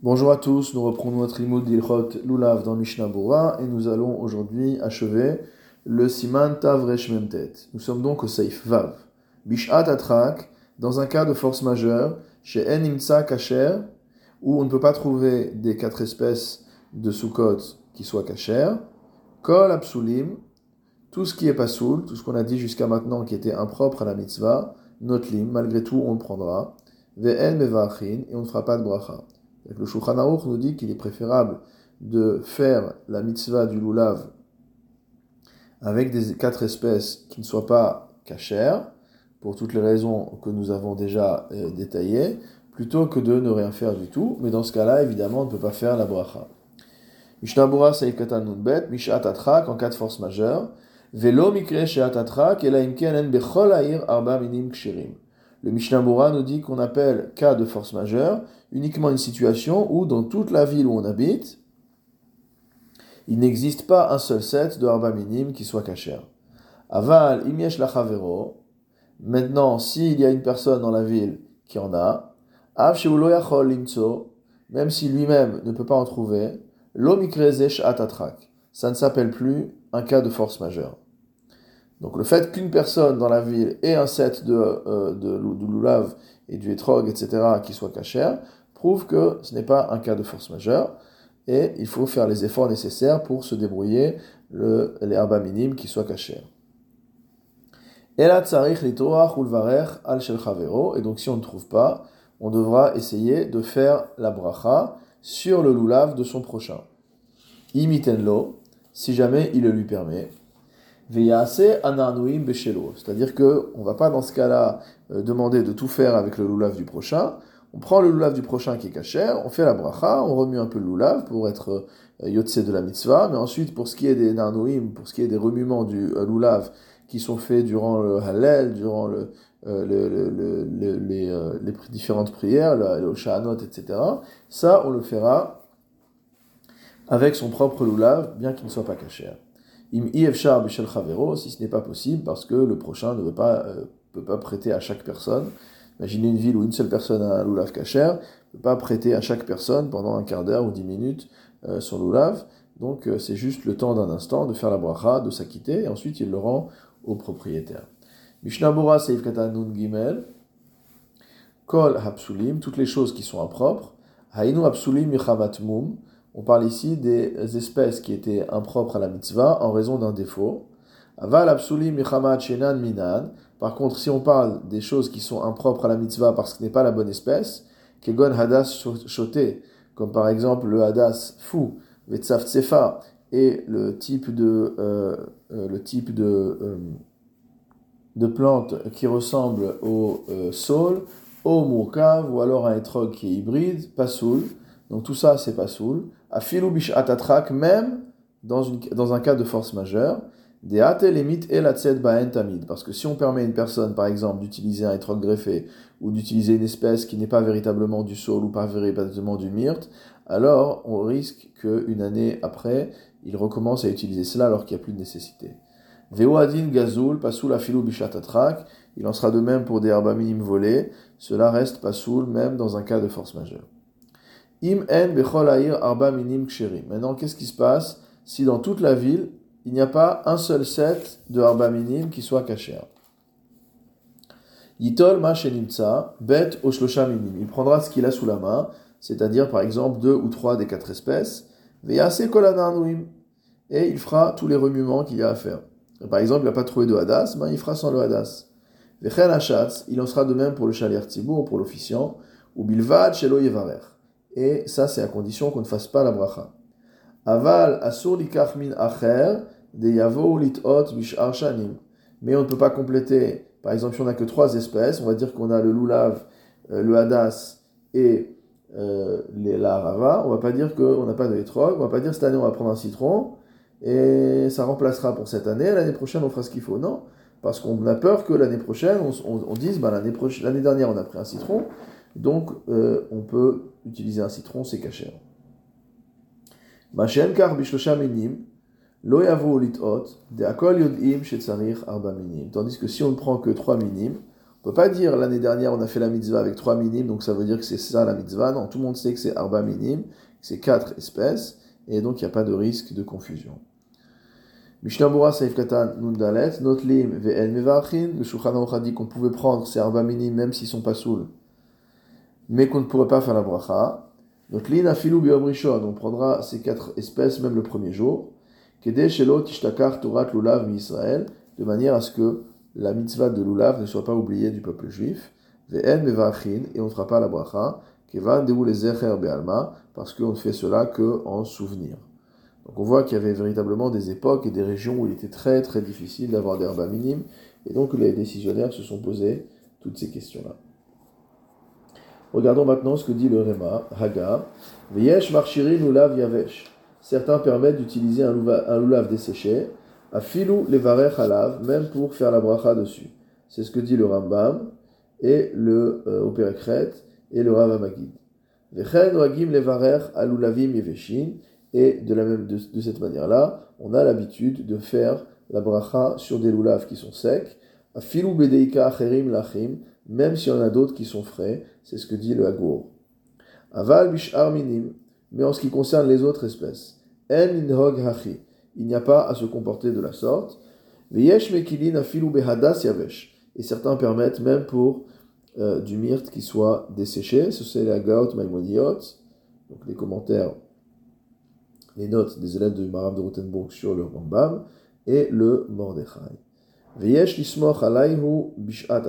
Bonjour à tous, nous reprenons notre limoud d'Ilchot Lulav dans Mishnah et nous allons aujourd'hui achever le Siman Tav. Nous sommes donc au Seif Vav. Bishat Atrak, dans un cas de force majeure, chez En Imtsa Kacher, où on ne peut pas trouver des quatre espèces de Sukkot qui soient Kacher, Kol Absulim, tout ce qui est pasoul, tout ce qu'on a dit jusqu'à maintenant qui était impropre à la mitzvah, Notlim, malgré tout on le prendra, Ve'en Mevachin, et on ne fera pas de bracha. Le Shulchan nous dit qu'il est préférable de faire la mitzvah du lulav avec des quatre espèces qui ne soient pas cachères, pour toutes les raisons que nous avons déjà euh, détaillées, plutôt que de ne rien faire du tout. Mais dans ce cas-là, évidemment, on ne peut pas faire la bracha. Mishnabura Saïf Katan Nunbet, Mishat en cas de force majeure, Velo Mikre Sheat Atrak, et la Imken Bechol Arba Minim Kshirim. Le Mishnah nous dit qu'on appelle cas de force majeure uniquement une situation où, dans toute la ville où on habite, il n'existe pas un seul set de harba minime qui soit cachère. Aval imiesh lachavero. Maintenant, s'il y a une personne dans la ville qui en a, av limtso, même si lui-même ne peut pas en trouver, l'omikrezesh atatrak. Ça ne s'appelle plus un cas de force majeure. Donc le fait qu'une personne dans la ville ait un set de, euh, de, lulav et du etrog, etc., qui soit cachère, prouve que ce n'est pas un cas de force majeure, et il faut faire les efforts nécessaires pour se débrouiller le, les herbes minimes qui soient cachères. Et donc si on ne trouve pas, on devra essayer de faire la bracha sur le lulav de son prochain. Imitenlo, si jamais il le lui permet. C'est-à-dire que on va pas dans ce cas-là euh, demander de tout faire avec le lulav du prochain. On prend le lulav du prochain qui est caché, on fait la bracha, on remue un peu le lulav pour être euh, yotse de la mitzvah, mais ensuite pour ce qui est des nanouim, pour ce qui est des remuements du euh, lulav qui sont faits durant le halel, durant le, les, différentes prières, le, shahanot, etc. Ça, on le fera avec son propre lulav, bien qu'il ne soit pas caché. Im si ce n'est pas possible, parce que le prochain ne euh, peut pas prêter à chaque personne. Imaginez une ville où une seule personne a un loulav kacher, ne peut pas prêter à chaque personne pendant un quart d'heure ou dix minutes euh, son loulav. Donc euh, c'est juste le temps d'un instant de faire la bracha, de s'acquitter, et ensuite il le rend au propriétaire. Mishnah Seif Nun Gimel, Kol Hapsulim, toutes les choses qui sont impropres, Hainu Hapsulim Mum, on parle ici des espèces qui étaient impropres à la mitzvah en raison d'un défaut. Aval minan. Par contre, si on parle des choses qui sont impropres à la mitzvah parce que ce n'est pas la bonne espèce, kegon hadas shoté, comme par exemple le hadas fou, et le type de, euh, euh, le type de, euh, de plante qui ressemble au sol, au murkav, ou alors un étrog qui est hybride, pas soul. Donc tout ça, c'est pas Afilu bishatatrak, même dans, un cas de force majeure, des atelemit et la baen tamid. Parce que si on permet à une personne, par exemple, d'utiliser un étrog greffé, ou d'utiliser une espèce qui n'est pas véritablement du sol ou pas véritablement du myrte, alors on risque qu'une année après, il recommence à utiliser cela alors qu'il n'y a plus de nécessité. Veoadin gazul, pasoul afilu bishatatrak, il en sera de même pour des herbes minimes volées, cela reste pasoul même dans un cas de force majeure. Im en bechol arba minim ksherim. Maintenant, qu'est-ce qui se passe si dans toute la ville, il n'y a pas un seul set de arba minim qui soit caché? Yitol ma shenimtsa, bet minim. Il prendra ce qu'il a sous la main, c'est-à-dire par exemple deux ou trois des quatre espèces, veyase. Et il fera tous les remuements qu'il y a à faire. Par exemple, il n'a pas trouvé de hadas, ben il fera sans le hadas. Il en sera de même pour le chalir tzibour, pour l'officiant, ou bilvad shelo yevarer et ça c'est à condition qu'on ne fasse pas la bracha. Aval asur likach min acher de yavo litot bishar shanim. Mais on ne peut pas compléter, par exemple si on n'a que trois espèces, on va dire qu'on a le lulav, euh, le hadas et euh, les, la harava, on va pas dire qu'on n'a pas de hétrog, on va pas dire cette année on va prendre un citron et ça remplacera pour cette année, l'année prochaine on fera ce qu'il faut. Non, parce qu'on a peur que l'année prochaine on, dise, bah, l'année dernière on a pris un citron, donc, euh, on peut utiliser un citron, c'est caché. kar minim, lo de akol yodim arba minim. Tandis que si on ne prend que trois minimes, On peut pas dire l'année dernière on a fait la mitzvah avec trois minimes, donc ça veut dire que c'est ça la mitzvah. Non, tout le monde sait que c'est arba minim, c'est quatre espèces, et donc il n'y a pas de risque de confusion. Mishnah Saif Katan Nundalet, Notlim Ve'en le Shulchan dit qu'on pouvait prendre ces arba minim même s'ils sont pas saouls, mais qu'on ne pourrait pas faire la bracha. Afilu Biom Rishon, on prendra ces quatre espèces même le premier jour. Tishtakar Torat Lulav Mi Israël, de manière à ce que la mitzvah de Lulav ne soit pas oubliée du peuple juif. Ve'en Mevarchin, et on ne fera pas la bracha. Kevan Deou les Zecher Be'alma, parce qu'on ne fait cela que en souvenir. Donc on voit qu'il y avait véritablement des époques et des régions où il était très très difficile d'avoir des herbes minimes, et donc les décisionnaires se sont posés toutes ces questions-là. Regardons maintenant ce que dit le Réma, Haga. Vyesh marchirin lulav yavesh. Certains permettent d'utiliser un, lulav desséché, à filou levarech halav, même pour faire la bracha dessus. C'est ce que dit le Rambam, et le euh, et le Rav Amagid. Vechen wagim levarech alulavim yeveshin, et de, la même, de, cette manière-là, on a l'habitude de faire la bracha sur des loulaves qui sont secs, à filou bedeika acherim lachim, même s'il y en a d'autres qui sont frais, c'est ce que dit le Hagour. Aval bishar minim, mais en ce qui concerne les autres espèces, en hachi, il n'y a pas à se comporter de la sorte. Veyesh mekilin afilu behadas yavesh, et certains permettent même pour euh, du myrte qui soit desséché, ce c'est la gaot maimoniot, donc les commentaires les notes des élèves de Maram de Rothenburg sur le Rambam et le Mordechai. Veyesh lismoch alayhu bishat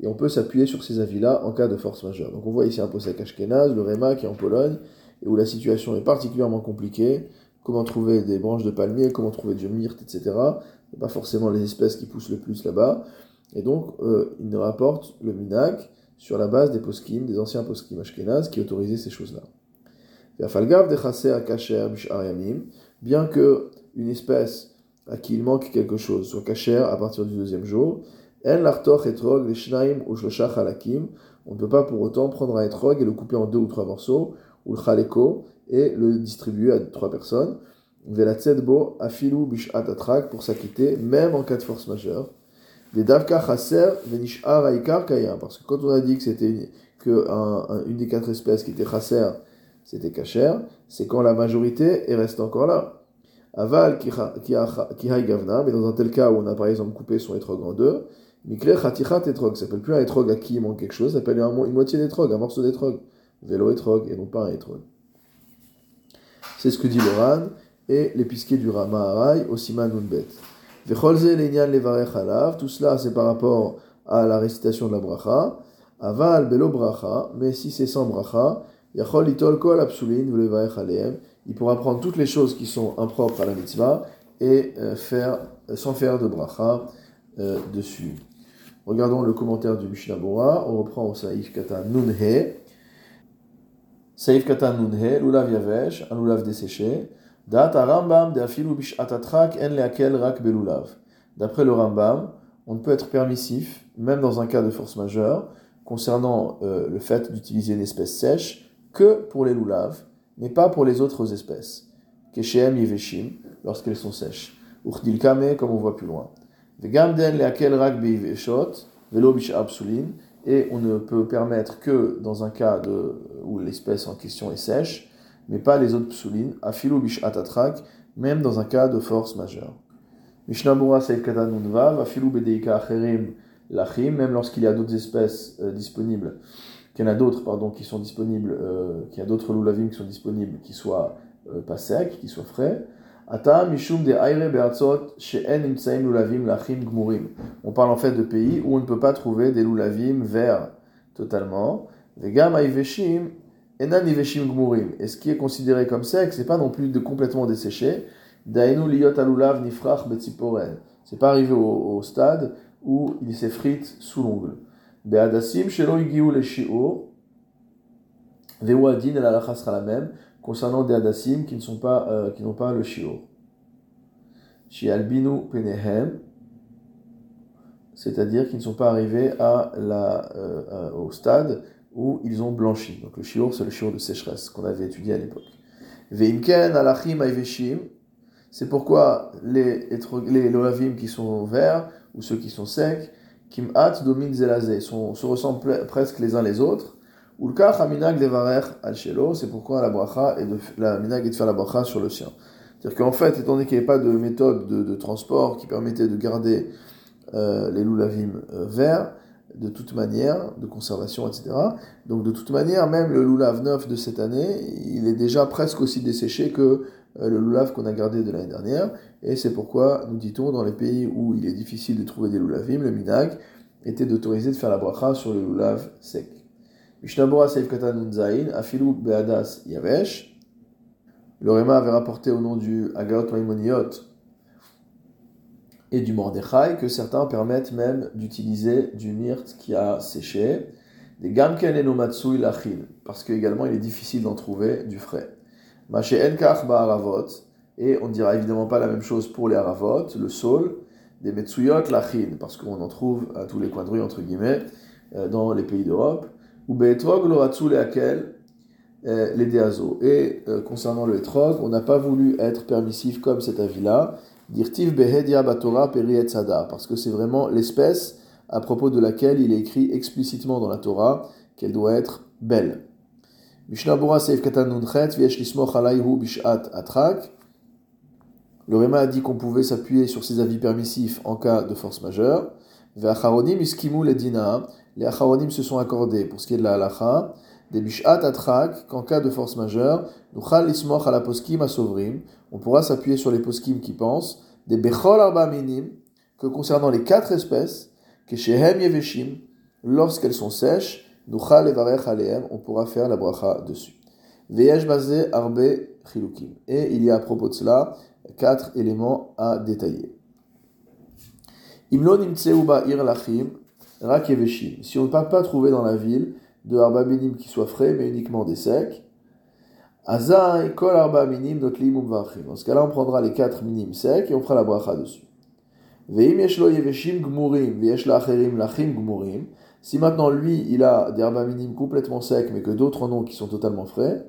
et on peut s'appuyer sur ces avis-là en cas de force majeure. Donc on voit ici un posek Ashkenaz, le Réma qui est en Pologne, et où la situation est particulièrement compliquée. Comment trouver des branches de palmier, comment trouver du myrte, etc. Pas forcément les espèces qui poussent le plus là-bas. Et donc, euh, il nous rapporte le minak sur la base des poskim, des anciens poskim Ashkenaz qui autorisaient ces choses-là bien que une espèce à qui il manque quelque chose soit cachère à partir du deuxième jour, on ne peut pas pour autant prendre un etrog et le couper en deux ou trois morceaux, ou le chaleko, et le distribuer à trois personnes. afilu pour s'acquitter, même en cas de force majeure. Des davka chaser kayam, parce que quand on a dit que c'était que une des quatre espèces qui était chaser, c'était cachère, c'est quand la majorité est reste encore là. Aval qui mais dans un tel cas où on a par exemple coupé son étrog en deux, mikle chatichat etrog, ça s'appelle plus un étrog à qui il manque quelque chose, ça s'appelle une moitié d'étrog, un morceau d'étrog, vélo étrog et non pas un étrog. C'est ce que dit le Ran et l'épisqué du Rama Harai au Siman Nunbet. Vecholze lenyan levarech alav, tout cela c'est par rapport à la récitation de la bracha. Aval belo bracha, mais si c'est sans bracha, il pourra prendre toutes les choses qui sont impropres à la mitzvah et euh, faire, euh, sans faire de bracha euh, dessus. Regardons le commentaire du Mishnah Bora. On reprend au Saïf Katan Nunhe. Saïf Katan Nunhe, Lulav Yavesh, un Lulav desséché. Dat Rambam de Afilu Bishatatrak en leakel rak belulav. D'après le Rambam, on ne peut être permissif, même dans un cas de force majeure, concernant le fait d'utiliser une espèce sèche que pour les loulaves, mais pas pour les autres espèces. Keshem yeveshim, lorsqu'elles sont sèches. Uchdil kame, comme on voit plus loin. Et on ne peut permettre que dans un cas de, où l'espèce en question est sèche, mais pas les autres psulin, afilu bishatatrak, même dans un cas de force majeure. Mishnamura seif katanunvav, afilu bedeika acherim lachim, même lorsqu'il y a d'autres espèces euh, disponibles qu'il y en a d'autres pardon, qui sont disponibles, euh, qu'il y a d'autres loulavim qui sont disponibles, qui soient euh, pas secs, qui soient frais. On parle en fait de pays où on ne peut pas trouver des loulavim verts totalement. Et ce qui est considéré comme sec, c'est pas non plus de complètement desséché. C'est pas arrivé au, stade où il s'effrite sous l'ongle. Shi'ur. Ve'uadin la sera la même concernant des hadassim qui ne sont pas, euh, qui n'ont pas le shi'ur. Penehem, c'est-à-dire qui ne sont pas arrivés à la, euh, au stade où ils ont blanchi. Donc le shi'ur, c'est le shi'ur de sécheresse qu'on avait étudié à l'époque. Ve'imken alachim aiveshim, c'est pourquoi les, les lolavim qui sont verts ou ceux qui sont secs, Kim'at domine zelazé, se ressemblent presque les uns les autres. Ulkach aminag levarer al shelo, c'est pourquoi la bracha est de, la minag est de faire la bracha sur le sien. C'est-à-dire qu'en fait, étant donné qu'il n'y avait pas de méthode de, transport qui permettait de garder euh, les loulavim euh, verts, de toute manière, de conservation, etc. Donc de toute manière, même le loulav neuf de cette année, il est déjà presque aussi desséché que euh, le loulav qu'on a gardé de l'année dernière. Et c'est pourquoi, nous dit-on, dans les pays où il est difficile de trouver des loulavim, le minag était d'autoriser de faire la bracha sur le loulav sec. Mishnabura Seif Katan Afilu Beadas Yavesh. Le Réma avait rapporté au nom du Agaot Maimoniot et du Mordechai que certains permettent même d'utiliser du myrte qui a séché, des Gamken et Lachil, parce qu'également il est difficile d'en trouver du frais. Maché Enkach Ba'aravot, et on ne dira évidemment pas la même chose pour les Aravot, le sol, des Metsuyot Lachil, parce qu'on en trouve à tous les coins de rue, entre guillemets, euh, dans les pays d'Europe, ou déazos. Et euh, concernant le etrog, on n'a pas voulu être permissif comme cet avis-là, dirtiv behedia batora peri parce que c'est vraiment l'espèce à propos de laquelle il est écrit explicitement dans la Torah qu'elle doit être belle. Mishnah Seif Katan Viesh Lismoch Bishat Atrak. Le Réma a dit qu'on pouvait s'appuyer sur ses avis permissifs en cas de force majeure. Les acharonim se sont accordés pour ce qui est de la halacha des bishat atrak, qu'en cas de force majeure, nuchal ismoch à la poskim à sovrim, on pourra s'appuyer sur les poskim qui pensent, des bechol arba minim, que concernant les quatre espèces, que shehem yeveshim, lorsqu'elles sont sèches, nuchal evarech aleem, on pourra faire la bracha dessus. Veyesh basé arbe chilukim. Et il y a à propos de cela quatre éléments à détailler. Imlo ir lachim, rak. Si on ne peut pas trouver dans la ville, de arba minim qui soit frais, mais uniquement des secs. Azai kol arba minim vachim. Dans ce cas-là, on prendra les quatre minimes secs et on fera la bracha dessus. Veim yeshlo yeveshim gmurim, veyesh acherim lachim gmurim. Si maintenant lui, il a des arba minim complètement secs, mais que d'autres en ont qui sont totalement frais,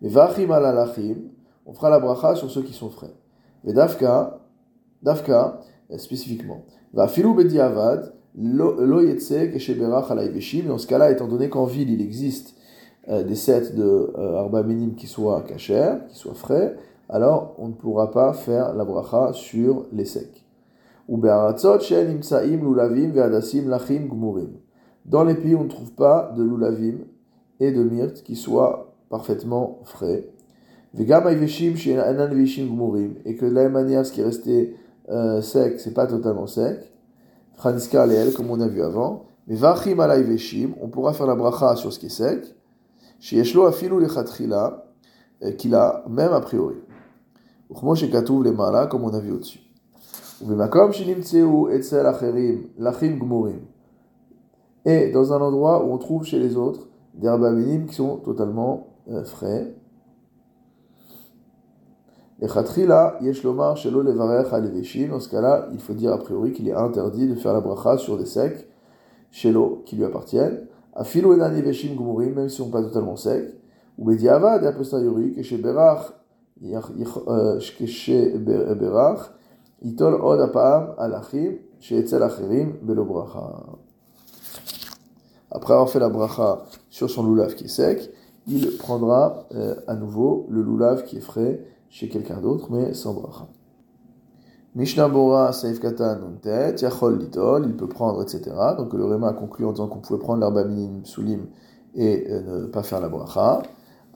mais vachim ala lachim, on fera la bracha sur ceux qui sont frais. Vedafka, dafka, spécifiquement. Va filou bediavad, dans ce cas-là, étant donné qu'en ville il existe euh, des sets de euh, arba minim qui soient cachers, qui soient frais, alors on ne pourra pas faire la bracha sur les secs. Dans les pays on ne trouve pas de lulavim et de myrte qui soient parfaitement frais. Et que de la même manière, ce qui est resté euh, sec, c'est pas totalement sec. Khaniska Aleel, comme on a vu avant. Mais Vachim Alay Veshim, on pourra faire la bracha sur ce qui est sec. Chez Yeshlo Afilu Lechatrila, qu'il a, même a priori. Uchmo Shekatuv le Mala, comme on a vu au-dessus. Ubemakom Shinimtseu Etzel Acherim, Lachim Gmurim. Et dans un endroit où on trouve chez les autres des herbes qui sont totalement euh, frais. Et Khatrila, Yeshlomar, Shelo Levarech Aleveshim, dans ce cas-là, il faut dire a priori qu'il est interdit de faire la bracha sur des secs, Shelo, qui lui appartiennent, Afilu Enan Yeveshim Gumurim, même ne sont pas totalement secs, ou Bediavad, a posteriori, Keshe Berach, Keshe Berach, Itol Od Apam, Alachim, Sheetzel Acherim, Belo Bracha. Après avoir fait la bracha sur son loulav qui est sec, il prendra euh, à nouveau le loulav qui est frais, chez quelqu'un d'autre, mais sans bracha. Mishnah Bora Saif Katan Nuntet, Yachol Litol, il peut prendre, etc. Donc le Réma a conclu en disant qu'on pouvait prendre l'herbe minim soulim et euh, ne pas faire la bracha.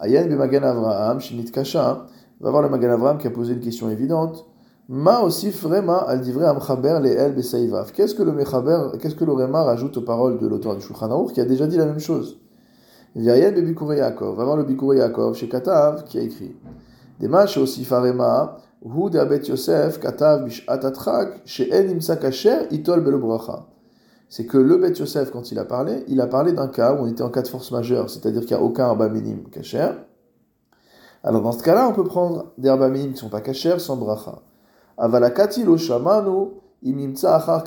Ayen Magan Avraham, Shinit Kasha, va voir le Magan Avraham qui a posé une question évidente. Ma aussi vraiment al divrei amchaber le el besaivav. Qu'est-ce que le mechaber, qu'est-ce que le Réma rajoute aux paroles de l'auteur du Shulchan Aruch qui a déjà dit la même chose? V'ayen Bikuray Yaakov, va voir le Bikuray Yaakov chez Katav qui a écrit. Dema aussi farema, hu de Yosef katav she'en imsa itol. C'est que le Bet Yosef, quand il a parlé, il a parlé d'un cas où on était en cas de force majeure, c'est-à-dire qu'il n'y a aucun arba minime kasher. Alors dans ce cas-là, on peut prendre des arba minimes qui ne sont pas kasher sans bracha. Avalakati lo shamanu imimtsa achar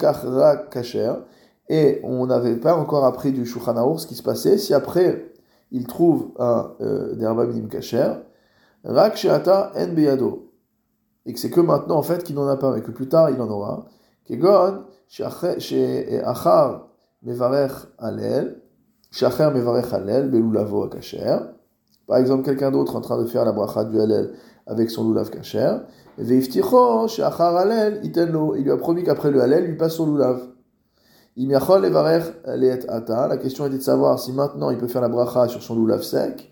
kachra. Et on n'avait pas encore appris du Shulchan ce qui se passait. Si après, il trouve un euh, des arba minime kasher, Rak sheata en beyado. Et que c'est que maintenant, en fait, qu'il n'en a pas, mais que plus tard, il en aura. Kegon, sheachar mevarech alel, sheachar mevarech alel, belulavo akacher. Par exemple, quelqu'un d'autre en train de faire la bracha du halel avec son lulav kacher. Veifticho, sheachar alel, itenlo. Il lui a promis qu'après le halel, lui passe son lulav. La question était de savoir si maintenant il peut faire la bracha sur son lulav sec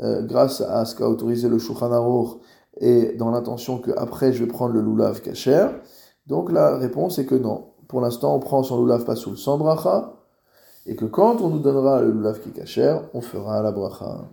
euh, grâce à ce qu'a autorisé le Shulchan et dans l'intention que après je vais prendre le loulav kasher Donc la réponse est que non. Pour l'instant on prend son loulav pas soul sans bracha, et que quand on nous donnera le lulav qui est on fera la bracha.